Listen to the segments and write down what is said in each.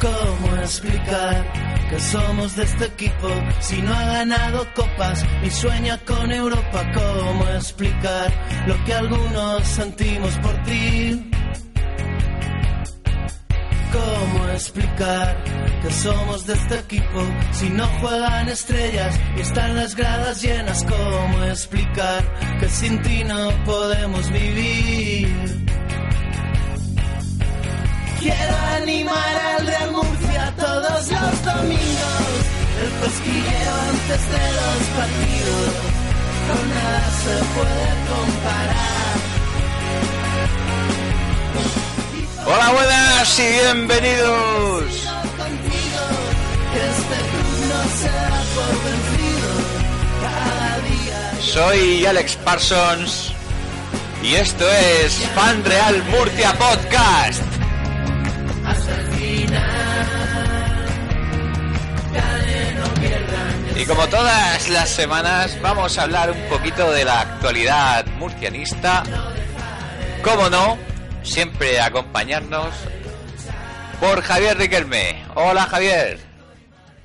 ¿Cómo explicar que somos de este equipo si no ha ganado copas ni sueña con Europa? ¿Cómo explicar lo que algunos sentimos por ti? ¿Cómo explicar que somos de este equipo si no juegan estrellas y están las gradas llenas? ¿Cómo explicar que sin ti no podemos vivir? Quiero animar al Real Murcia todos los domingos. El cosquilleo antes de los partidos. Con nada se puede comparar. Hola, buenas y bienvenidos. Contigo, que este club no se da por vencido. Cada día. Soy Alex Parsons y esto es Fan Real Murcia Podcast. Y como todas las semanas vamos a hablar un poquito de la actualidad murcianista. Como no, siempre acompañarnos por Javier Riquelme. Hola Javier.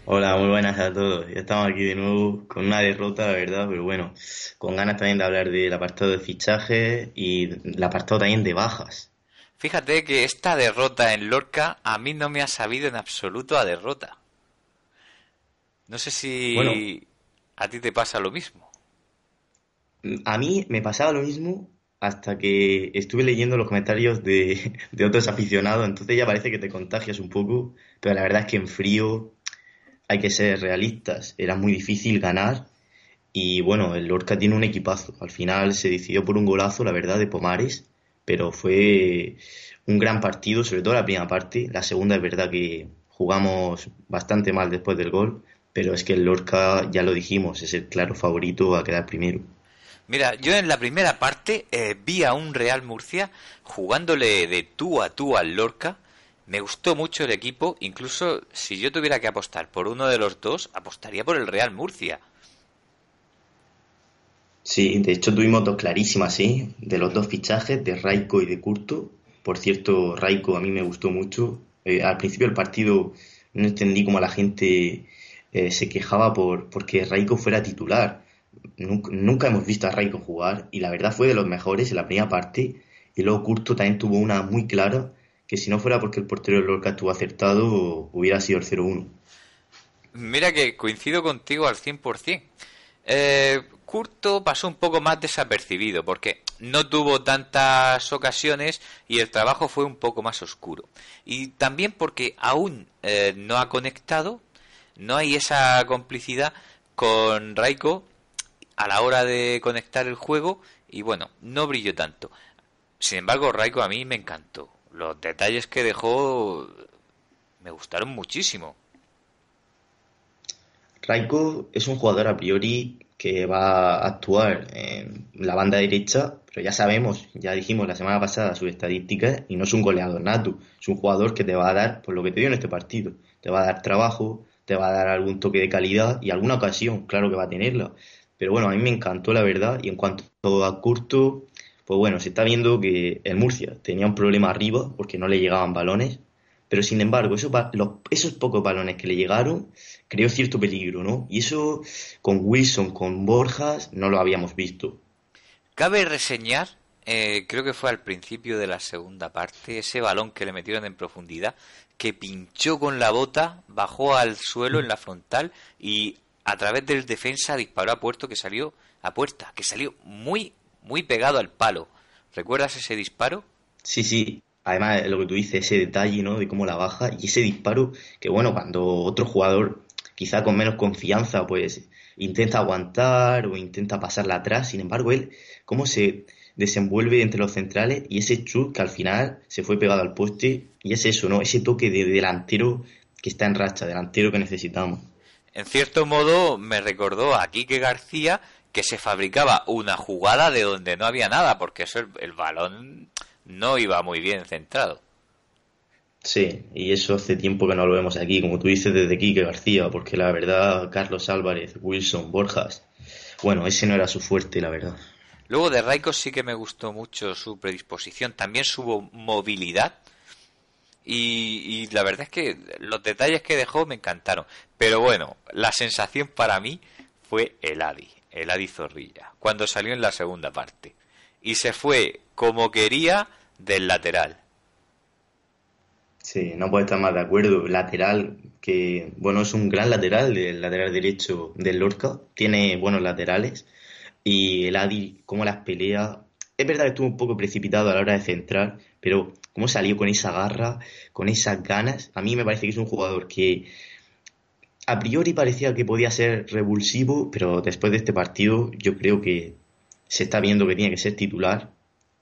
Hola, muy buenas a todos. Ya estamos aquí de nuevo con una derrota, la verdad, pero bueno, con ganas también de hablar del apartado de fichajes y el apartado también de bajas. Fíjate que esta derrota en Lorca a mí no me ha sabido en absoluto a derrota. No sé si Bueno. a ti te pasa lo mismo. A mí me pasaba lo mismo hasta que estuve leyendo los comentarios de, de otros aficionados, entonces ya parece que te contagias un poco, pero la verdad es que en frío hay que ser realistas. Era muy difícil ganar y bueno, el Lorca tiene un equipazo. Al final se decidió por un golazo, la verdad, de Pomares, pero fue un gran partido, sobre todo la primera parte. La segunda es verdad que jugamos bastante mal después del gol, pero es que el Lorca, ya lo dijimos, es el claro favorito a quedar primero. Mira, yo en la primera parte eh, vi a un Real Murcia jugándole de tú a tú al Lorca. Me gustó mucho el equipo, incluso si yo tuviera que apostar por uno de los dos, apostaría por el Real Murcia. Sí, de hecho tuvimos dos clarísimas, sí, de los dos fichajes, de Raiko y de Curto. Por cierto, Raiko a mí me gustó mucho. Eh, al principio del partido no entendí cómo la gente eh, se quejaba por porque Raiko fuera titular. Nunca, hemos visto a Raiko jugar y la verdad fue de los mejores en la primera parte. Y luego Curto también tuvo una muy clara que si no fuera porque el portero del Lorca estuvo acertado, hubiera sido el 0-1. Mira que coincido contigo al 100%. Eh, Curto pasó un poco más desapercibido porque no tuvo tantas ocasiones y el trabajo fue un poco más oscuro. Y también porque aún eh, no ha conectado, no hay esa complicidad con Raiko a la hora de conectar el juego y bueno, no brilló tanto. Sin embargo, Raiko a mí me encantó. Los detalles que dejó me gustaron muchísimo. Raiko es un jugador a priori que va a actuar en la banda derecha, pero ya sabemos, ya dijimos la semana pasada sus estadísticas y no es un goleador nato, es un jugador que te va a dar, por lo que te dio en este partido, te va a dar trabajo, te va a dar algún toque de calidad y alguna ocasión, claro que va a tenerla. Pero bueno, a mí me encantó la verdad y en cuanto a Curto, pues bueno, se está viendo que el Murcia tenía un problema arriba porque no le llegaban balones, pero sin embargo, esos, esos pocos balones que le llegaron creó cierto peligro, ¿no? Y eso con Wilson, con Borjas, no lo habíamos visto. Cabe reseñar, eh, creo que fue al principio de la segunda parte, ese balón que le metieron en profundidad, que pinchó con la bota, bajó al suelo en la frontal y a través del defensa disparó a puerto que salió a puerta, que salió muy, muy pegado al palo. ¿Recuerdas ese disparo? Sí, sí. Además, lo que tú dices, ese detalle, ¿no? De cómo la baja y ese disparo, que bueno, cuando otro jugador, quizá con menos confianza, pues intenta aguantar o intenta pasarla atrás. Sin embargo, él, cómo se desenvuelve entre los centrales y ese chut que al final se fue pegado al poste y es eso, ¿no? Ese toque de delantero que está en racha, delantero que necesitamos. En cierto modo me recordó a Quique García que se fabricaba una jugada de donde no había nada, porque eso el, balón no iba muy bien centrado. Sí, y eso hace tiempo que no lo vemos aquí, como tú dices, desde Quique García, porque la verdad, Carlos Álvarez, Wilson, Borjas, bueno, ese no era su fuerte, la verdad. Luego de Raikos sí que me gustó mucho su predisposición, también su movilidad. Y, la verdad es que los detalles que dejó me encantaron. Pero bueno, la sensación para mí fue el Adi, el Adi Zorrilla, cuando salió en la segunda parte. Y se fue como quería del lateral. Sí, no puedo estar más de acuerdo. Lateral, que bueno, es un gran lateral, el lateral derecho del Lorca. Tiene buenos laterales y el Adi, como las peleas. Es verdad que estuvo un poco precipitado a la hora de centrar, pero cómo salió con esa garra, con esas ganas. A mí me parece que es un jugador que a priori parecía que podía ser revulsivo, pero después de este partido yo creo que se está viendo que tiene que ser titular.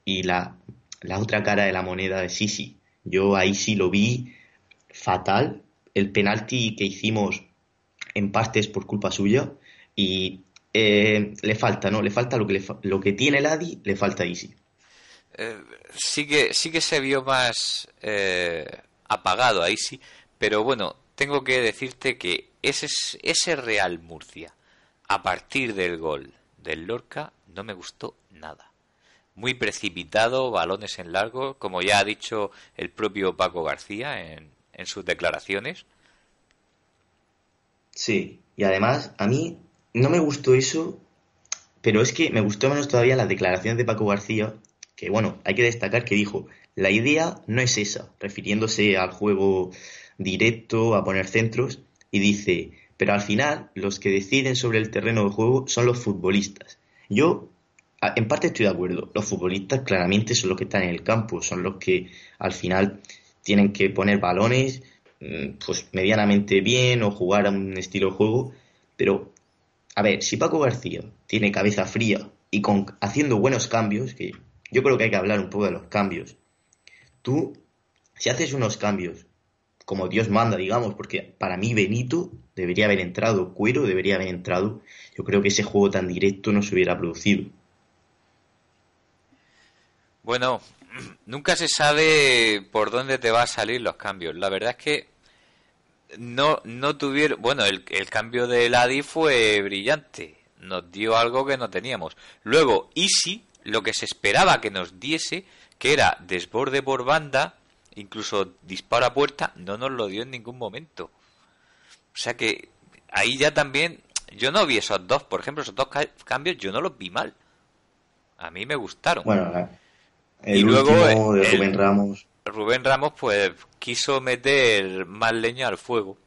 Y la, la otra cara de la moneda es Sisi. Yo ahí sí lo vi fatal. El penalti que hicimos en parte es por culpa suya. Y eh, le falta, ¿no? Le falta lo que, lo que tiene el Adi, le falta Easy. Eh, sí, que, sí que se vio más eh, apagado a Easy, pero bueno, tengo que decirte que ese, ese Real Murcia, a partir del gol del Lorca, no me gustó nada. Muy precipitado, balones en largo, como ya ha dicho el propio Paco García en, en sus declaraciones. Sí, y además a mí no me gustó eso, pero es que me gustó menos todavía las declaraciones de Paco García, que bueno, hay que destacar que dijo, la idea no es esa, refiriéndose al juego directo, a poner centros, y dice, pero al final los que deciden sobre el terreno de juego son los futbolistas. Yo, en parte estoy de acuerdo, los futbolistas claramente son los que están en el campo, son los que al final tienen que poner balones mm, pues medianamente bien o jugar a un estilo de juego, pero a ver, si Paco García tiene cabeza fría y con, haciendo buenos cambios, que yo creo que hay que hablar un poco de los cambios, tú, si haces unos cambios como Dios manda, digamos, porque para mí Benito debería haber entrado, Cuero debería haber entrado, yo creo que ese juego tan directo no se hubiera producido. Bueno, nunca se sabe por dónde te van a salir los cambios. La verdad es que no, no tuvieron. Bueno, el, el cambio de Ladi fue brillante. Nos dio algo que no teníamos. Luego, Easy, lo que se esperaba que nos diese, que era desborde por banda, incluso disparo a puerta, no nos lo dio en ningún momento. O sea que ahí ya también. Yo no vi esos dos, por ejemplo, esos dos cambios, yo no los vi mal. A mí me gustaron. Bueno, el y luego de Rubén Ramos. Rubén Ramos pues quiso meter más leña al fuego.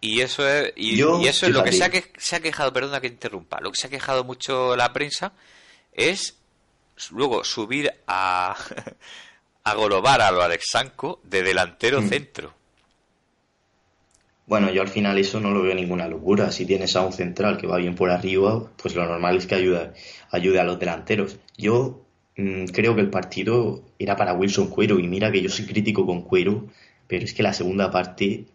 Y eso es, y, eso es lo que se ha, se ha, quejado, perdona que interrumpa, lo que se ha quejado mucho la prensa es luego subir a, a Golobar a lo Alexanco de delantero mm. centro. Bueno, yo al final eso no lo veo ninguna locura. Si tienes a un central que va bien por arriba, pues lo normal es que ayude, ayude a los delanteros. Yo creo que el partido era para Wilson Cuero y mira que yo soy crítico con Cuero, pero es que la segunda parte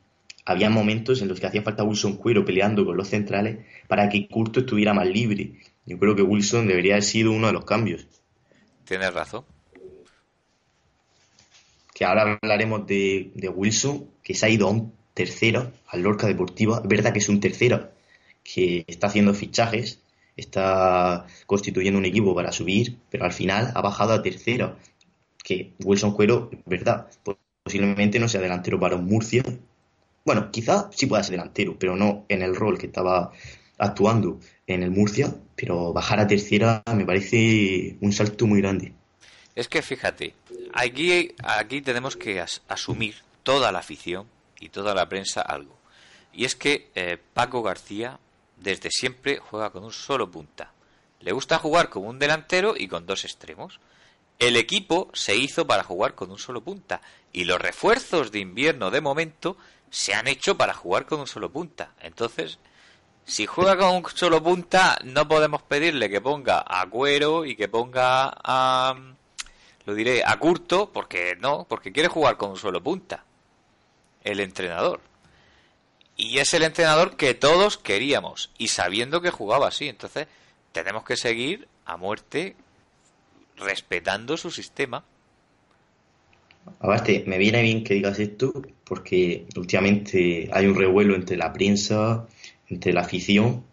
había momentos en los que hacía falta Wilson Cuero peleando con los centrales para que Curto estuviera más libre. Yo creo que Wilson debería haber sido uno de los cambios. Tienes razón. Que ahora hablaremos de, de Wilson, que se ha ido a un tercero, al Lorca Deportiva. Es verdad que es un tercero, que está haciendo fichajes, está constituyendo un equipo para subir, pero al final ha bajado a tercera. Que Wilson Cuero, verdad, posiblemente no sea delantero para un Murcia. Bueno, quizá sí pueda ser delantero, pero no en el rol que estaba actuando en el Murcia, pero bajar a tercera me parece un salto muy grande. Es que fíjate, aquí, aquí tenemos que asumir toda la afición y toda la prensa algo. Y es que eh, Paco García desde siempre juega con un solo punta. Le gusta jugar como un delantero y con dos extremos. El equipo se hizo para jugar con un solo punta y los refuerzos de invierno de momento se han hecho para jugar con un solo punta. Entonces, Si juega con un solo punta, no podemos pedirle que ponga a Cuero y que ponga a. Lo diré, a Curto, porque no, porque quiere jugar con un solo punta. El entrenador. Y es el entrenador que todos queríamos, y sabiendo que jugaba así. Entonces, tenemos que seguir a muerte respetando su sistema. Aparte, me viene bien que digas esto porque últimamente hay un revuelo entre la prensa, entre la afición,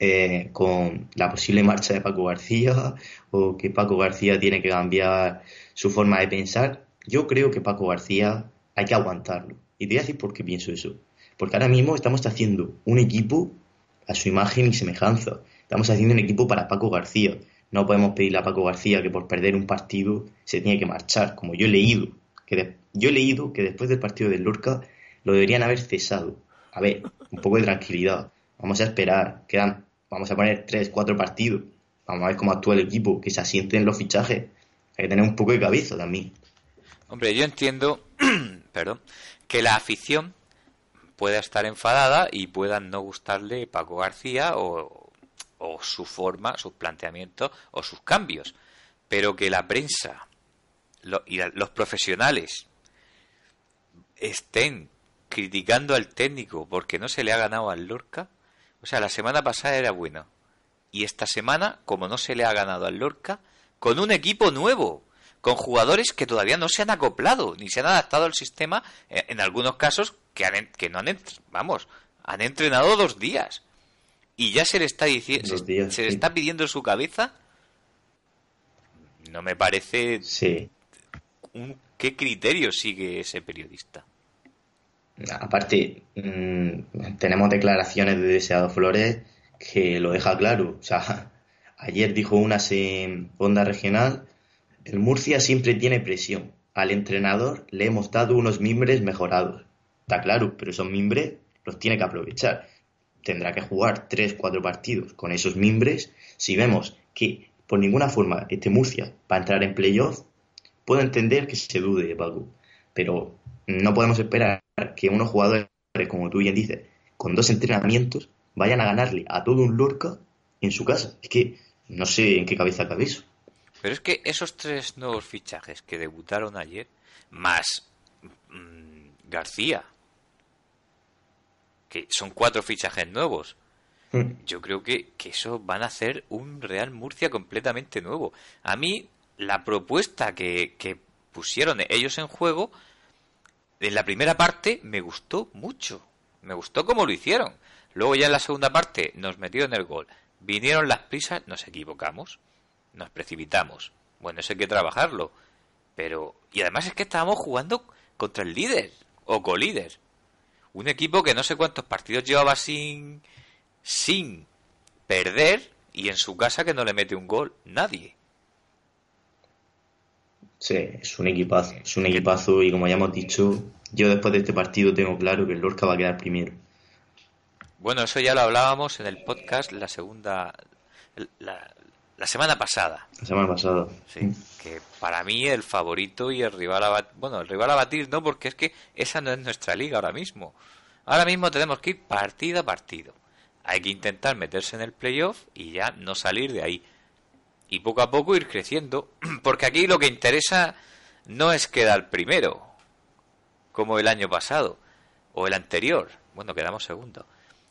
eh, con la posible marcha de Paco García o que Paco García tiene que cambiar su forma de pensar. Yo creo que Paco García hay que aguantarlo. Y te voy a decir por qué pienso eso. Porque ahora mismo estamos haciendo un equipo a su imagen y semejanza. Estamos haciendo un equipo para Paco García. No podemos pedirle a Paco García que por perder un partido se tiene que marchar, como yo he leído. Que yo he leído que después del partido del Lorca lo deberían haber cesado. A ver, un poco de tranquilidad. Vamos a esperar. Quedan, vamos a poner tres, cuatro partidos. Vamos a ver cómo actúa el equipo, que se asienten los fichajes. Hay que tener un poco de cabeza también. Hombre, yo entiendo, perdón, que la afición pueda estar enfadada y pueda no gustarle Paco García o, su forma, sus planteamientos o sus cambios. Pero que la prensa y los profesionales estén criticando al técnico porque no se le ha ganado al Lorca. O sea, la semana pasada era bueno. Y esta semana, como no se le ha ganado al Lorca, con un equipo nuevo, con jugadores que todavía no se han acoplado, ni se han adaptado al sistema, eh, en algunos casos que, han, que no han, vamos, han entrenado dos días y ya se le está diciendo, se, le está pidiendo en su cabeza, no me parece sí. un, qué criterio sigue ese periodista. Aparte, mm, tenemos declaraciones de Deseado Flores que lo deja claro. O sea, ayer dijo unas en Onda Regional, el Murcia siempre tiene presión. Al entrenador le hemos dado unos mimbres mejorados. Está claro, pero esos mimbres los tiene que aprovechar tendrá que jugar 3-4 partidos con esos mimbres. Si vemos que por ninguna forma este Murcia va a entrar en playoff, puedo entender que se dude de Paco. Pero no podemos esperar que unos jugadores, como tú bien dices, con dos entrenamientos, vayan a ganarle a todo un Lorca en su casa. Es que no sé en qué cabeza cabe eso. Pero es que esos tres nuevos fichajes que debutaron ayer, más mm, García, que son cuatro fichajes nuevos. Mm. Yo creo que, que eso van a hacer un Real Murcia completamente nuevo. A mí, la propuesta que, que pusieron ellos en juego, en la primera parte, me gustó mucho. Me gustó cómo lo hicieron. Luego ya en la segunda parte nos metieron el gol. Vinieron las prisas, nos equivocamos. Nos precipitamos. Bueno, eso hay que trabajarlo. Pero... Y además es que estábamos jugando contra el líder o colíder. Un equipo que no sé cuántos partidos llevaba sin, sin perder y en su casa que no le mete un gol nadie. Sí, es un equipazo, es un equipazo y como ya hemos dicho, yo después de este partido tengo claro que el Lorca va a quedar primero. Bueno, eso ya lo hablábamos en el podcast la segunda, la, la semana pasada. La semana pasada. Sí, que para mí el favorito y el rival a batir, bueno, el rival a batir no, porque es que esa no es nuestra liga ahora mismo. Ahora mismo tenemos que ir partido a partido. Hay que intentar meterse en el playoff y ya no salir de ahí. Y poco a poco ir creciendo, porque aquí lo que interesa no es quedar primero, como el año pasado, o el anterior. Bueno, quedamos segundo.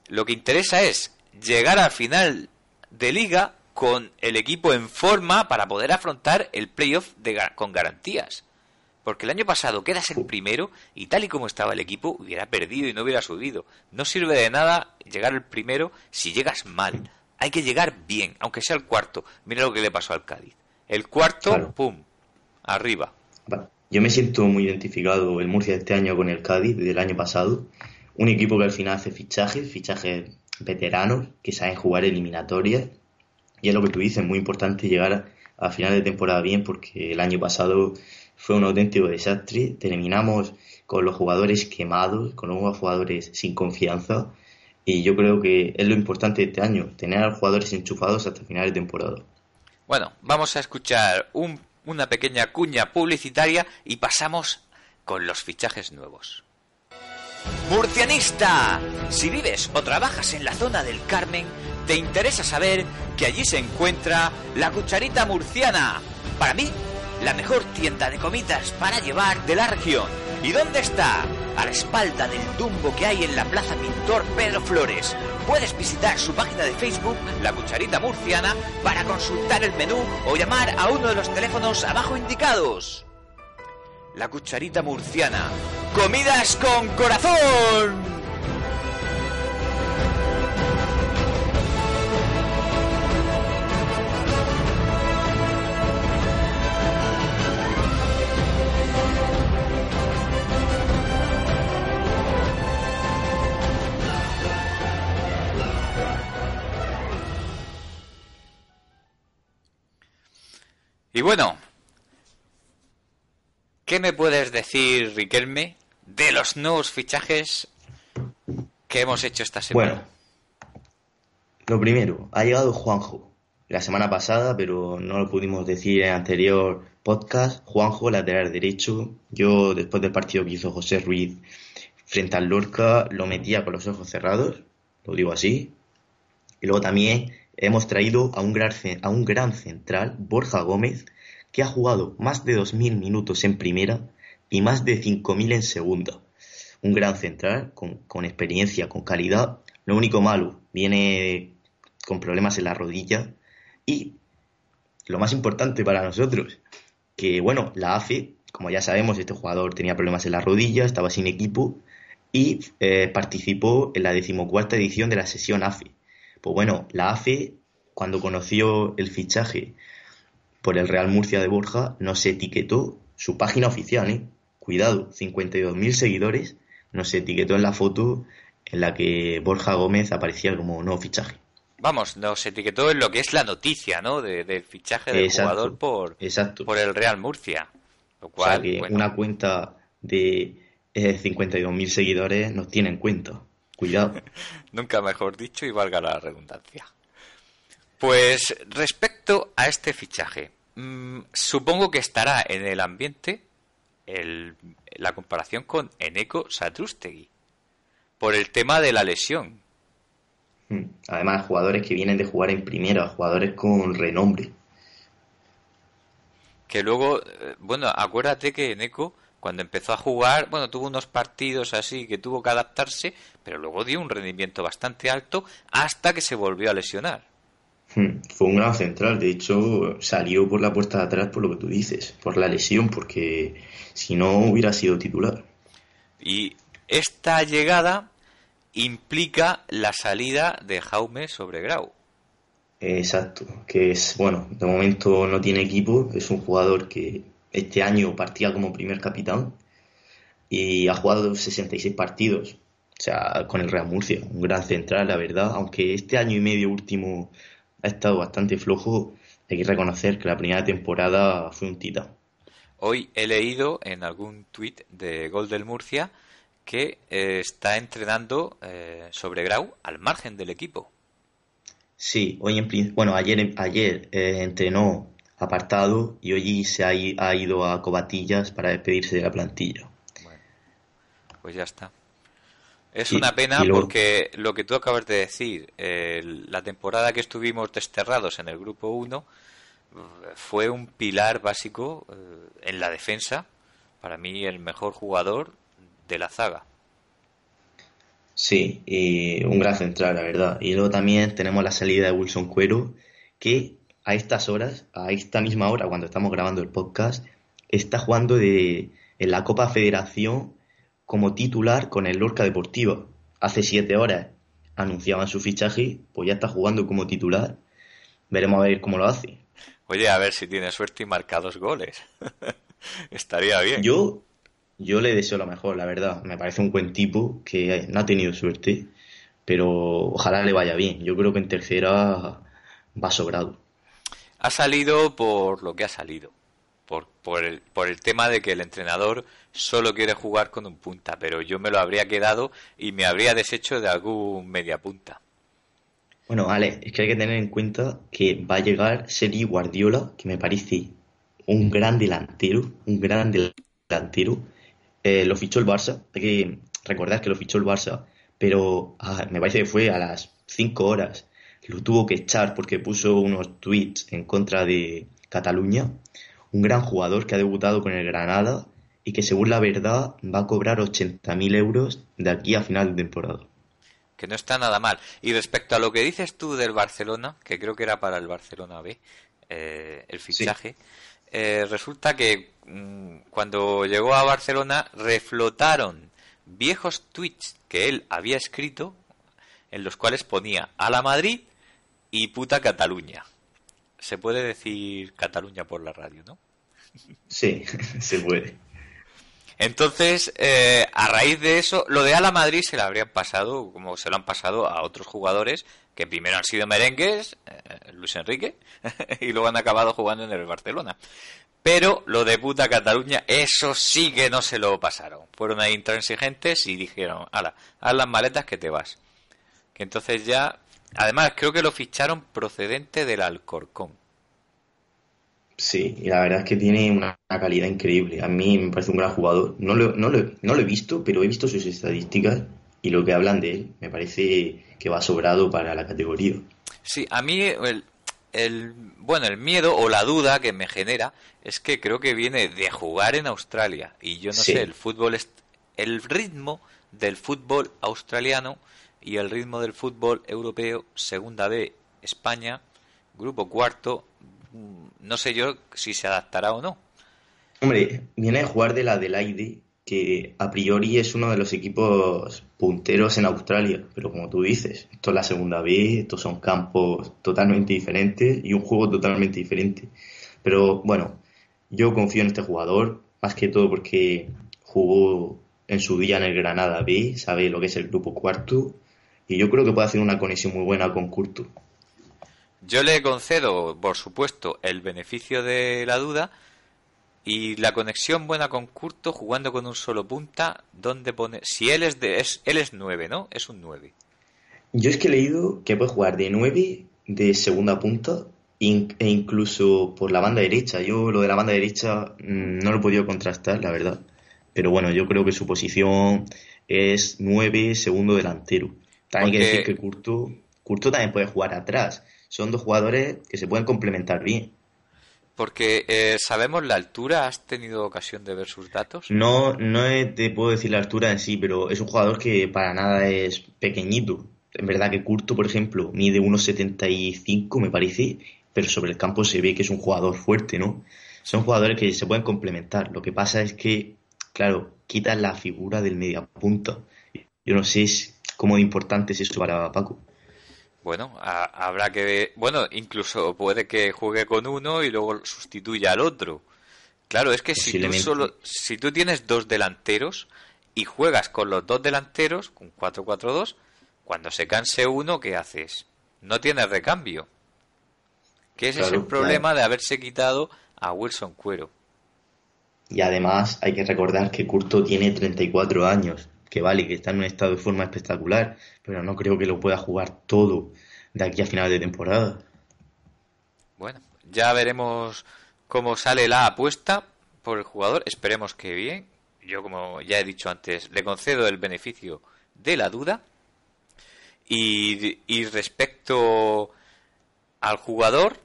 Lo que interesa es llegar al final de liga con el equipo en forma para poder afrontar el playoff con garantías. Porque el año pasado quedas el primero y tal y como estaba el equipo hubiera perdido y no hubiera subido. No sirve de nada llegar el primero si llegas mal. Hay que llegar bien, aunque sea el cuarto. Mira lo que le pasó al Cádiz. El cuarto, pum, arriba. Yo me siento muy identificado el Murcia este año con el Cádiz del año pasado. Un equipo que al final hace fichajes, fichajes veteranos que saben jugar eliminatorias y es lo que tú dices, muy importante llegar a final de temporada bien porque el año pasado fue un auténtico desastre. Terminamos con los jugadores quemados, con unos jugadores sin confianza. Y yo creo que es lo importante de este año, tener a los jugadores enchufados hasta final de temporada. Bueno, vamos a escuchar una pequeña cuña publicitaria y pasamos con los fichajes nuevos. Murcianista. Si vives o trabajas en la zona del Carmen, te interesa saber que allí se encuentra la cucharita murciana. Para mí, la mejor tienda de comidas para llevar de la región. ¿Y dónde está? A la espalda del tumbo que hay en la Plaza Pintor Pedro Flores. Puedes visitar su página de Facebook, La Cucharita Murciana, para consultar el menú o llamar a uno de los teléfonos abajo indicados. La Cucharita Murciana. ¡Comidas con corazón! Y bueno, ¿qué me puedes decir, Riquelme, de los nuevos fichajes que hemos hecho esta semana? Bueno, lo primero, ha llegado Juanjo la semana pasada, pero no lo pudimos decir en el anterior podcast. Juanjo, lateral derecho. Yo, después del partido que hizo José Ruiz frente al Lorca, lo metía con los ojos cerrados, lo digo así. Y luego también hemos traído a un, gran, a un gran central, Borja Gómez, que ha jugado más de 2.000 minutos en primera y más de 5.000 en segunda. Un gran central, con, experiencia, con calidad. Lo único malo, viene con problemas en la rodilla. Y lo más importante para nosotros, que bueno, la AFE, como ya sabemos, este jugador tenía problemas en la rodilla, estaba sin equipo y eh, participó en la decimocuarta edición de la sesión AFE pues bueno, la AFE, cuando conoció el fichaje por el Real Murcia de Borja, nos etiquetó su página oficial, ¿eh? Cuidado, 52.000 seguidores, nos etiquetó en la foto en la que Borja Gómez aparecía como nuevo fichaje. Vamos, nos etiquetó en lo que es la noticia, ¿no? del fichaje del jugador por, por el Real Murcia. Lo cual, o sea que una cuenta de eh, 52.000 seguidores nos tiene en cuenta. Cuidado. Nunca mejor dicho y valga la redundancia. Pues respecto a este fichaje, mm, supongo que estará en el ambiente la comparación con Eneco Satrustegui por el tema de la lesión. Hmm. Además, jugadores que vienen de jugar en primera, jugadores con renombre. Que luego, eh, bueno, acuérdate que Eneco cuando empezó a jugar, bueno, tuvo unos partidos así que tuvo que adaptarse, pero luego dio un rendimiento bastante alto hasta que se volvió a lesionar. Hmm, fue un gran central, de hecho salió por la puerta de atrás por lo que tú dices, por la lesión, porque si no hubiera sido titular. Y esta llegada implica la salida de Jaume sobre Grau. Exacto, que es, bueno, de momento no tiene equipo, es un jugador que este año partía como primer capitán y ha jugado 66 partidos, o sea, con el Real Murcia, un gran central, la verdad, aunque este año y medio último ha estado bastante flojo, hay que reconocer que la primera temporada fue un titán. Hoy he leído en algún tuit de Gol del Murcia que eh, está entrenando eh, sobre Grau al margen del equipo. Sí, hoy en bueno ayer ayer eh, entrenó apartado y hoy se ha, ido a Cobatillas para despedirse de la plantilla. Bueno, pues ya está. Es una pena porque lo que tú acabas de decir, la temporada que estuvimos desterrados en el grupo 1 fue un pilar básico eh, en la defensa, para mí el mejor jugador de la zaga. Sí, y un gran central, la verdad. Y luego también tenemos la salida de Wilson Cuero, que a estas horas, a esta misma hora, cuando estamos grabando el podcast, está jugando de, en la Copa Federación como titular con el Lorca Deportivo. Hace siete horas anunciaban su fichaje, pues ya está jugando como titular. Veremos a ver cómo lo hace. Oye, a ver si tiene suerte y marca dos goles. Estaría bien. Yo, yo le deseo lo mejor, la verdad. Me parece un buen tipo que no ha tenido suerte, pero ojalá le vaya bien. Yo creo que en tercera va sobrado ha salido por lo que ha salido. Por, por, el, por el tema de que el entrenador solo quiere jugar con un punta, pero yo me lo habría quedado y me habría deshecho de algún media punta. Bueno, Ale, es que hay que tener en cuenta que va a llegar Seri Guardiola, que me parece un gran delantero, un gran delantero. Eh, lo fichó el Barça, hay que, recordad que lo fichó el Barça, pero ah, me parece que fue a las 5 horas. Lo tuvo que echar porque puso unos tweets en contra de Cataluña. Un gran jugador que ha debutado con el Granada y que según la verdad va a cobrar 80.000 euros de aquí a final de temporada. Que no está nada mal. Y respecto a lo que dices tú del Barcelona, que creo que era para el Barcelona B, eh, el fichaje, eh, resulta que mm, cuando llegó a Barcelona reflotaron viejos tweets que él había escrito en los cuales ponía a la Madrid y puta Cataluña. Se puede decir Cataluña por la radio, ¿no? Sí, se puede. Entonces, eh, a raíz de eso, lo de Ala Madrid se le habrían pasado, como se lo han pasado a otros jugadores que primero han sido merengues, eh, Luis Enrique, y luego han acabado jugando en el Barcelona. Pero lo de puta Cataluña, eso sí que no se lo pasaron. Fueron ahí intransigentes y dijeron, ala, haz las maletas que te vas. Que entonces ya, además creo que lo ficharon procedente del Alcorcón. Sí, y la verdad es que tiene una calidad increíble. A mí me parece un gran jugador. No lo, no lo, no lo he visto, pero he visto sus estadísticas y lo que hablan de él. Me parece que va sobrado para la categoría. Sí, a mí el, el, bueno, el miedo o la duda que me genera es que creo que viene de jugar en Australia y yo no sé, el fútbol es, el ritmo del fútbol australiano y el ritmo del fútbol europeo, segunda B, España, grupo cuarto, mm, no sé yo si se adaptará o no. Hombre, viene a jugar de la Adelaide, que a priori es uno de los equipos punteros en Australia, pero como tú dices, esto es la segunda B, estos son campos totalmente diferentes y un juego totalmente diferente. Pero bueno, yo confío en este jugador, más que todo porque jugó en su día en el Granada B, sabe lo que es el grupo cuarto, y yo creo que puede hacer una conexión muy buena con Curto. Yo le concedo, por supuesto, el beneficio de la duda, y la conexión buena con Curto jugando con un solo punta, ¿dónde pone? Si él es de es, él es 9, ¿no? Es un 9. Yo es que he leído que puede jugar de 9 de segunda punta e incluso por la banda derecha. Yo lo de la banda derecha mm, no lo he podido contrastar, la verdad. Pero bueno, yo creo que su posición es 9 segundo delantero. También hay que decir que Curto, Curto también puede jugar atrás. Son dos jugadores que se pueden complementar bien. Porque eh, sabemos la altura, ¿has tenido ocasión de ver sus datos? No, no te puedo decir la altura en sí, pero es un jugador que para nada es pequeñito. En verdad que Curto, por ejemplo, mide 1,75 me parece, pero sobre el campo se ve que es un jugador fuerte, ¿no? Son jugadores que se pueden complementar. Lo que pasa es que, claro, quitan la figura del mediapunta. Yo no sé cómo importante es eso para Paco. Bueno, habrá que. Bueno, incluso puede que juegue con uno y luego sustituya al otro. Claro, es que si tú, solo, si tú tienes dos delanteros y juegas con los dos delanteros, con 4-4-2, cuando se canse uno, ¿qué haces? No tienes recambio. Que ese es el problema de haberse quitado a Wilson Cuero. Y además hay que recordar que Curto tiene 34 años que vale, que está en un estado de forma espectacular, pero no creo que lo pueda jugar todo de aquí a final de temporada. Bueno, ya veremos cómo sale la apuesta por el jugador, esperemos que bien. Yo, como ya he dicho antes, le concedo el beneficio de la duda. Y, y respecto al jugador,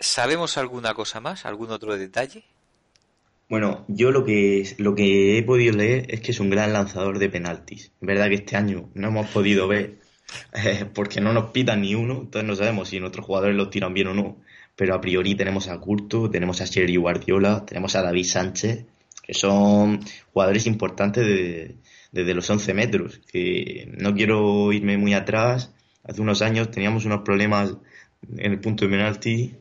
¿sabemos alguna cosa más? ¿Algún otro detalle? Bueno, yo lo que, lo que he podido leer es que es un gran lanzador de penaltis. Verdad que este año no hemos podido ver eh, porque no nos pitan ni uno, entonces no sabemos si nuestros jugadores los tiran bien o no. Pero a priori tenemos a Curto, tenemos a Sherry Guardiola, tenemos a David Sánchez, que son jugadores importantes desde los 11 metros. Que no quiero irme muy atrás. Hace unos años teníamos unos problemas en el punto de penalti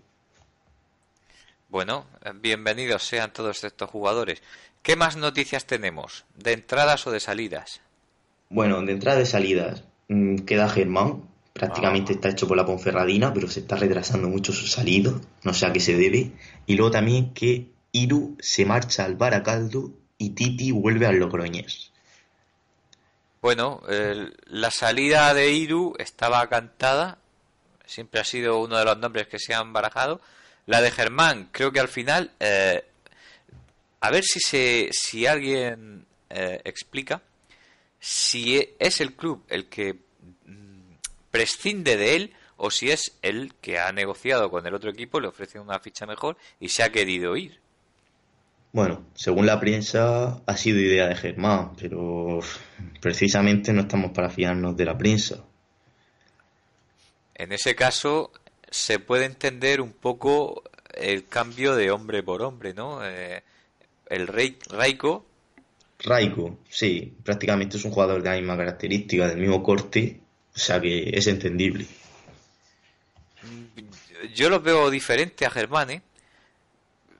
bueno, bienvenidos sean todos estos jugadores. ¿Qué más noticias tenemos? ¿De entradas o de salidas? Bueno, de entradas y salidas mm, queda Germán. Prácticamente ah. está hecho por la Ponferradina, pero se está retrasando mucho su salido. No sé a qué se debe. Y luego también que Iru se marcha al Baracaldo y Titi vuelve al Logroñés. Bueno, la salida de Iru estaba cantada. Siempre ha sido uno de los nombres que se han barajado la de Germán, creo que al final, eh, a ver si, se, si alguien eh, explica si e, es el club el que mm, prescinde de él o si es el que ha negociado con el otro equipo, le ofrece una ficha mejor y se ha querido ir. Bueno, según la prensa ha sido idea de Germán, pero precisamente no estamos para fiarnos de la prensa. En ese caso se puede entender un poco el cambio de hombre por hombre, ¿no? Eh, el Rey, Raiko. Raiko, sí, prácticamente es un jugador de la misma característica, del mismo corte, o sea que es entendible. Yo lo veo diferente a Germán, ¿eh?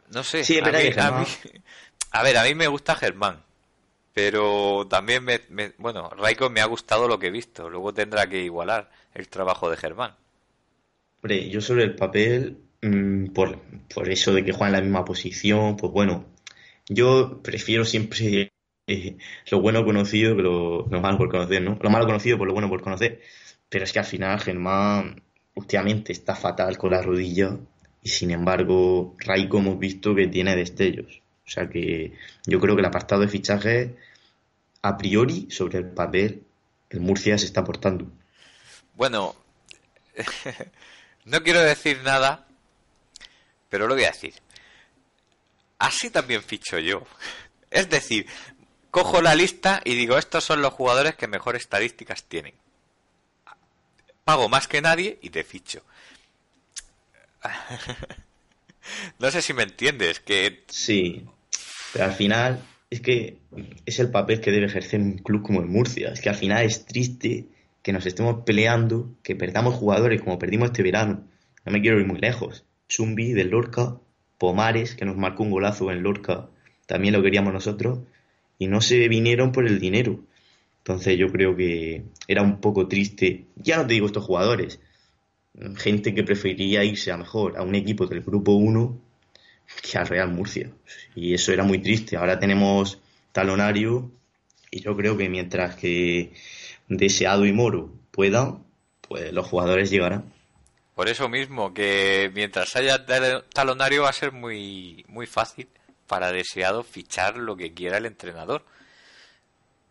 No sé. Sí, a, mí, a, ver, a mí me gusta Germán. Pero también me, Bueno, Raiko me ha gustado lo que he visto. Luego tendrá que igualar el trabajo de Germán. Yo sobre el papel, mm, por, por, eso de que juega en la misma posición, pues bueno, yo prefiero siempre eh, lo bueno conocido que lo, malo por conocer, ¿no? Lo malo conocido por lo bueno por conocer. Pero es que al final Germán últimamente está fatal con la rodilla y sin embargo Raiko hemos visto que tiene destellos. O sea que yo creo que el apartado de fichaje a priori sobre el papel el Murcia se está portando. Bueno, no quiero decir nada, pero lo voy a decir. Así también ficho yo. Es decir, cojo la lista y digo, estos son los jugadores que mejor estadísticas tienen. Pago más que nadie y te ficho. no sé si me entiendes, que... Sí, pero al final es que es el papel que debe ejercer un club como el Murcia. Es que al final es triste que nos estemos peleando, que perdamos jugadores como perdimos este verano. No me quiero ir muy lejos. Zumbi del Lorca, Pomares, que nos marcó un golazo en Lorca, también lo queríamos nosotros, y no se vinieron por el dinero. Entonces yo creo que era un poco triste, ya no te digo estos jugadores, gente que preferiría irse a mejor a un equipo del grupo 1 que al Real Murcia. Y eso era muy triste. Ahora tenemos talonario y yo creo que mientras que Deseado y Moro puedan, pues los jugadores llegarán. Por eso mismo, que mientras haya talonario va a ser muy, muy fácil para Deseado fichar lo que quiera el entrenador.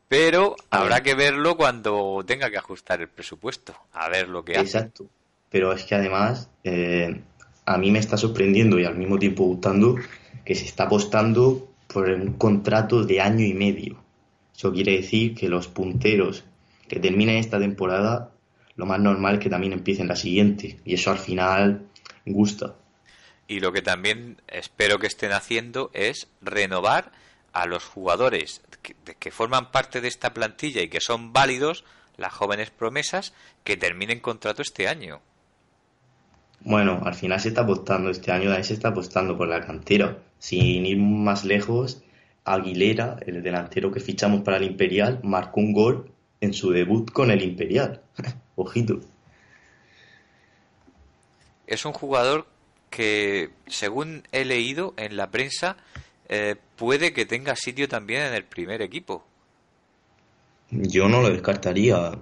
Pero habrá que verlo cuando tenga que ajustar el presupuesto, a ver lo que hace. Exacto. Pero es que además eh, a mí me está sorprendiendo y al mismo tiempo gustando que se está apostando por un contrato de año y medio. Eso quiere decir que los punteros que terminen esta temporada, lo más normal es que también empiecen la siguiente. Y eso al final gusta. Y lo que también espero que estén haciendo es renovar a los jugadores que, que forman parte de esta plantilla y que son válidos, las jóvenes promesas, que terminen contrato este año. Bueno, al final se está apostando, este año se está apostando por la cantera. Sin ir más lejos, Aguilera, el delantero que fichamos para el Imperial, marcó un gol en su debut con el Imperial. Ojito. Es un jugador que, según he leído en la prensa, eh, puede que tenga sitio también en el primer equipo. Yo no lo descartaría.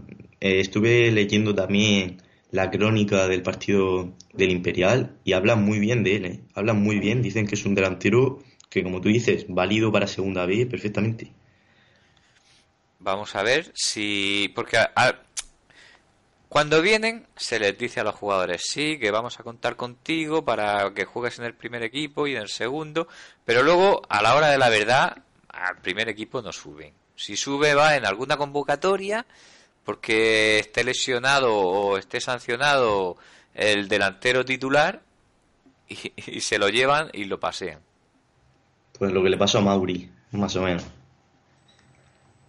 Eh, estuve leyendo también la crónica del partido del Imperial y hablan muy bien de él, ¿eh? hablan muy bien, dicen que es un delantero que como tú dices, válido para segunda B perfectamente. Vamos a ver si porque cuando vienen se les dice a los jugadores sí que vamos a contar contigo para que juegues en el primer equipo y en el segundo, pero luego a la hora de la verdad al primer equipo no suben. Si sube va en alguna convocatoria porque esté lesionado o esté sancionado el delantero titular y, se lo llevan y lo pasean. Pues lo que le pasó a Mauri, más o menos.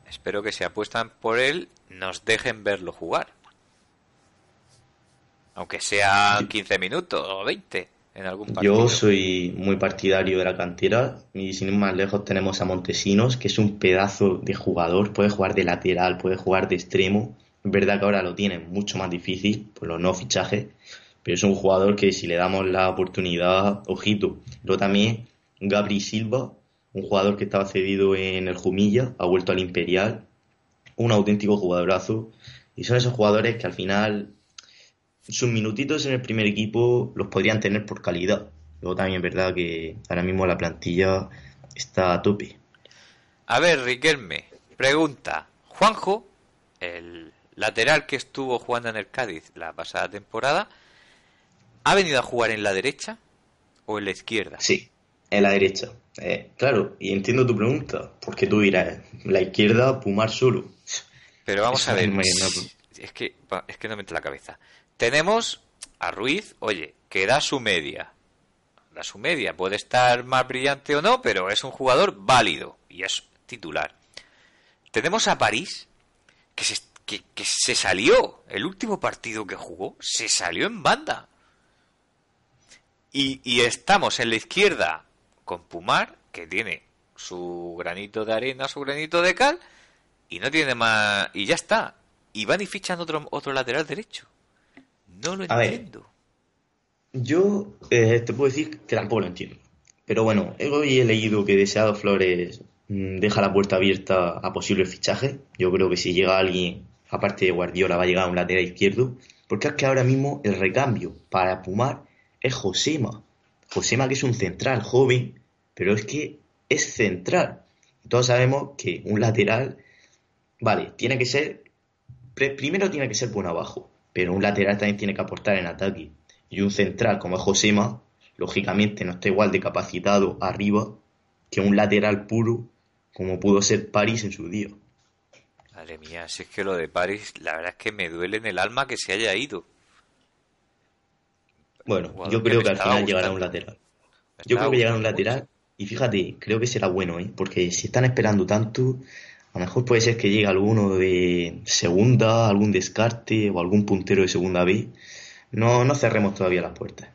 Espero que si apuestan por él nos dejen verlo jugar. Aunque sean 15 minutos o 20 en algún partido. Yo soy muy partidario de la cantera y sin ir más lejos tenemos a Montesinos, que es un pedazo de jugador, puede jugar de lateral, puede jugar de extremo. Es verdad que ahora lo tiene mucho más difícil por los no fichajes, pero es un jugador que si le damos la oportunidad, ojito. Luego también Gabri Silva, un jugador que estaba cedido en el Jumilla, ha vuelto al Imperial, un auténtico jugadorazo. Y son esos jugadores que al final sus minutitos en el primer equipo los podrían tener por calidad. Luego también es verdad que ahora mismo la plantilla está a tope. A ver, Riquelme, pregunta. Juanjo, el lateral que estuvo jugando en el Cádiz la pasada temporada, ¿ha venido a jugar en la derecha o en la izquierda? Sí, en la derecha. Eh, claro, y entiendo tu pregunta, porque tú dirás, la izquierda, Pumar solo. Pero vamos Eso a ver, es que, es que no me entra la cabeza. Tenemos a Ruiz, oye, que da su media. Da su media, puede estar más brillante o no, pero es un jugador válido y es titular. Tenemos a París, que se, que, que se salió, el último partido que jugó, se salió en banda. Y, y estamos en la izquierda con Pumar, que tiene su granito de arena, su granito de cal, y no tiene más. Y ya está. Y van y fichan otro, otro lateral derecho. No lo A ver. entiendo. Yo eh, te puedo decir que tampoco lo entiendo. Pero bueno, hoy he leído que Deseado Flores mm, deja la puerta abierta a posibles fichajes. Yo creo que si llega alguien, aparte de Guardiola, va a llegar a un lateral izquierdo. Porque es que ahora mismo el recambio para Pumar es Josema. Josema que es un central joven, pero es que es central. Todos sabemos que un lateral, vale, tiene que ser, primero tiene que ser bueno abajo, pero un lateral también tiene que aportar en ataque. Y un central como es Josema, lógicamente no está igual de capacitado arriba que un lateral puro como pudo ser París en su día. Madre mía, si es que lo de París, la verdad es que me duele en el alma que se haya ido. Bueno, yo creo que al final llegará un lateral. Yo creo que llegará un lateral y fíjate, creo que será bueno, ¿eh? porque si están esperando tanto, a lo mejor puede ser que llegue alguno de segunda, algún descarte o algún puntero de segunda B. No, no cerremos todavía las puertas.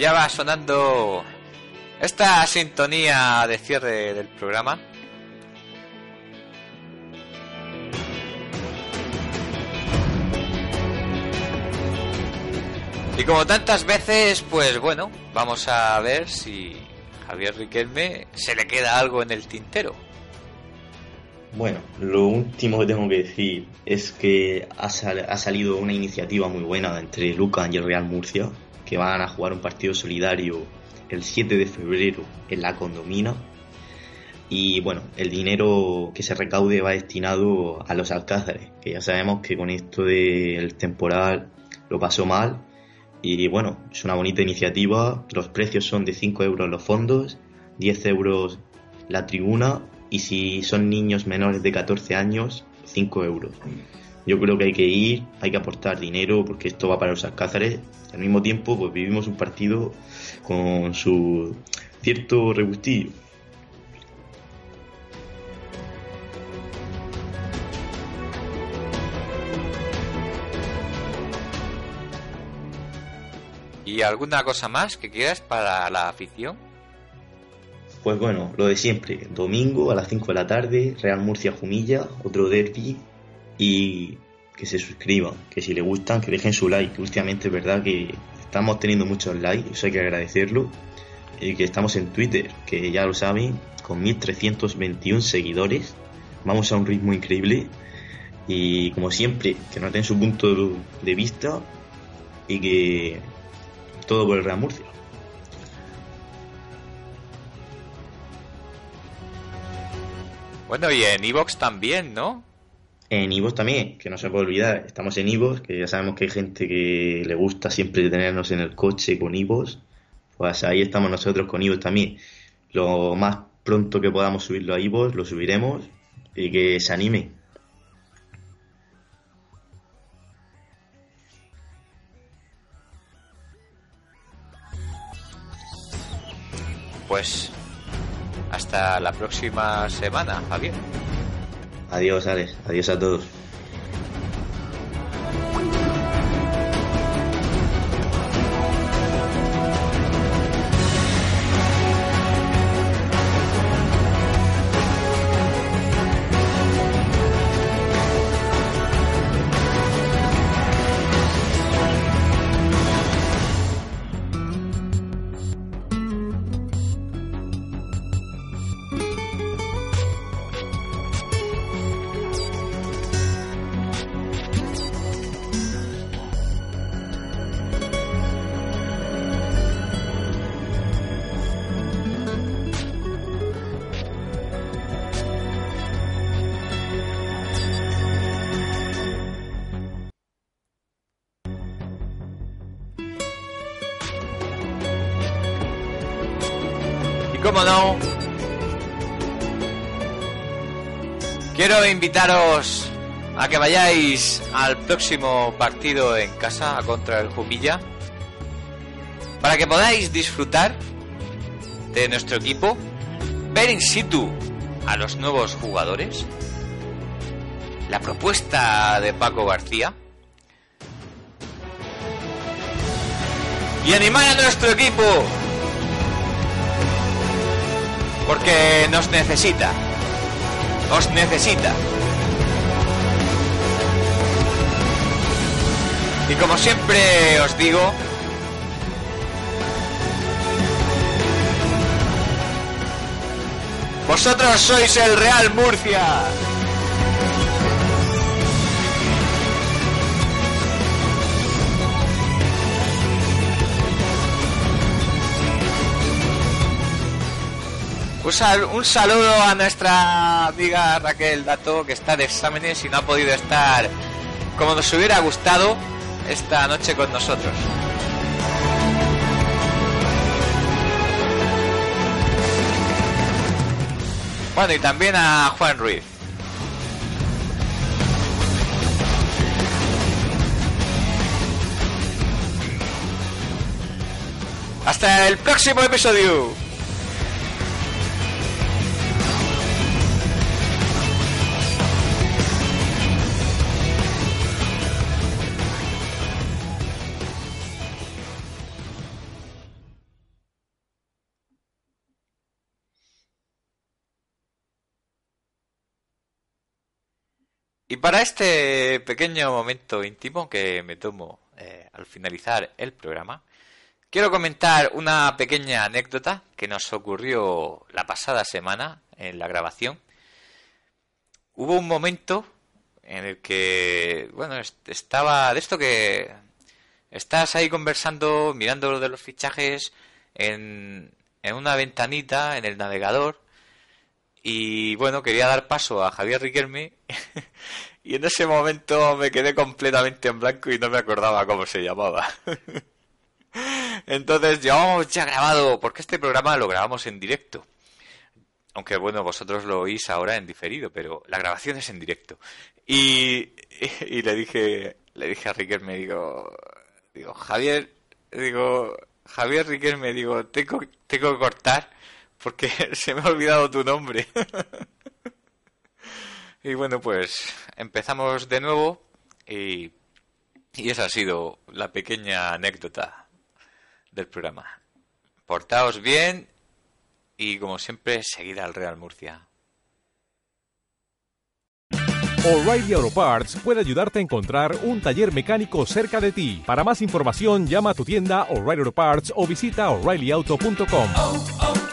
Ya va sonando esta sintonía de cierre del programa. Y como tantas veces, pues bueno, vamos a ver si Javier Riquelme se le queda algo en el tintero. Bueno, lo último que tengo que decir es que ha, sal- ha salido una iniciativa muy buena entre Lucan y el Real Murcia, que van a jugar un partido solidario el 7 de febrero en la condomina. Y bueno, el dinero que se recaude va destinado a los alcázares, que ya sabemos que con esto del temporal lo pasó mal. Y bueno, es una bonita iniciativa. Los precios son de 5 euros los fondos, 10 euros la tribuna y si son niños menores de 14 años, 5 euros. Yo creo que hay que ir, hay que aportar dinero porque esto va para los alcázares. Al mismo tiempo, pues vivimos un partido con su cierto regustillo. ¿Y alguna cosa más que quieras para la afición? Pues bueno, lo de siempre. Domingo a las 5 de la tarde, Real Murcia Jumilla, otro derby y que se suscriban, que si les gustan, que dejen su like. Últimamente es verdad que estamos teniendo muchos likes, eso hay que agradecerlo. Y que estamos en Twitter, que ya lo saben, con 1321 seguidores. Vamos a un ritmo increíble. Y como siempre, que nos den su punto de vista y que todo por el Real Murcia. Bueno, y en Evox también, ¿no? En Ivos también, que no se puede olvidar, estamos en Ivos, que ya sabemos que hay gente que le gusta siempre tenernos en el coche con Ivos, pues ahí estamos nosotros con Ivos también. Lo más pronto que podamos subirlo a Ivos, lo subiremos y que se anime. Pues hasta la próxima semana, Javier. Adiós, Alex, adiós a todos. Como no, quiero invitaros a que vayáis al próximo partido en casa contra el Jumilla para que podáis disfrutar de nuestro equipo, ver in situ a los nuevos jugadores, la propuesta de Paco García y animar a nuestro equipo porque nos necesita, os necesita. Y como siempre os digo, vosotros sois el Real Murcia. Un, saludo a nuestra amiga Raquel Dato, que está de exámenes y no ha podido estar como nos hubiera gustado esta noche con nosotros. Bueno, y también a Juan Ruiz. Hasta el próximo episodio. Y para este pequeño momento íntimo que me tomo eh, al finalizar el programa, quiero comentar una pequeña anécdota que nos ocurrió la pasada semana en la grabación. Hubo un momento en el que, bueno, estaba de esto que estás ahí conversando, mirando lo de los fichajes en, en una ventanita en el navegador y bueno, quería dar paso a Javier Riquelme y en ese momento me quedé completamente en blanco y no me acordaba cómo se llamaba. Entonces llevamos ya grabado, porque este programa lo grabamos en directo. Aunque bueno, vosotros lo oís ahora en diferido, pero la grabación es en directo. Y, y, le dije, le dije a Riquelme, digo, digo, Javier, digo, Javier Riquelme, digo, tengo, tengo que cortar porque se me ha olvidado tu nombre. y bueno, pues empezamos de nuevo y, y esa ha sido la pequeña anécdota del programa. Portaos bien y como siempre seguid al Real Murcia. O'Reilly Auto Parts puede ayudarte a encontrar un taller mecánico cerca de ti. Para más información, llama a tu tienda O'Reilly Auto Parts o visita oreillyauto.com.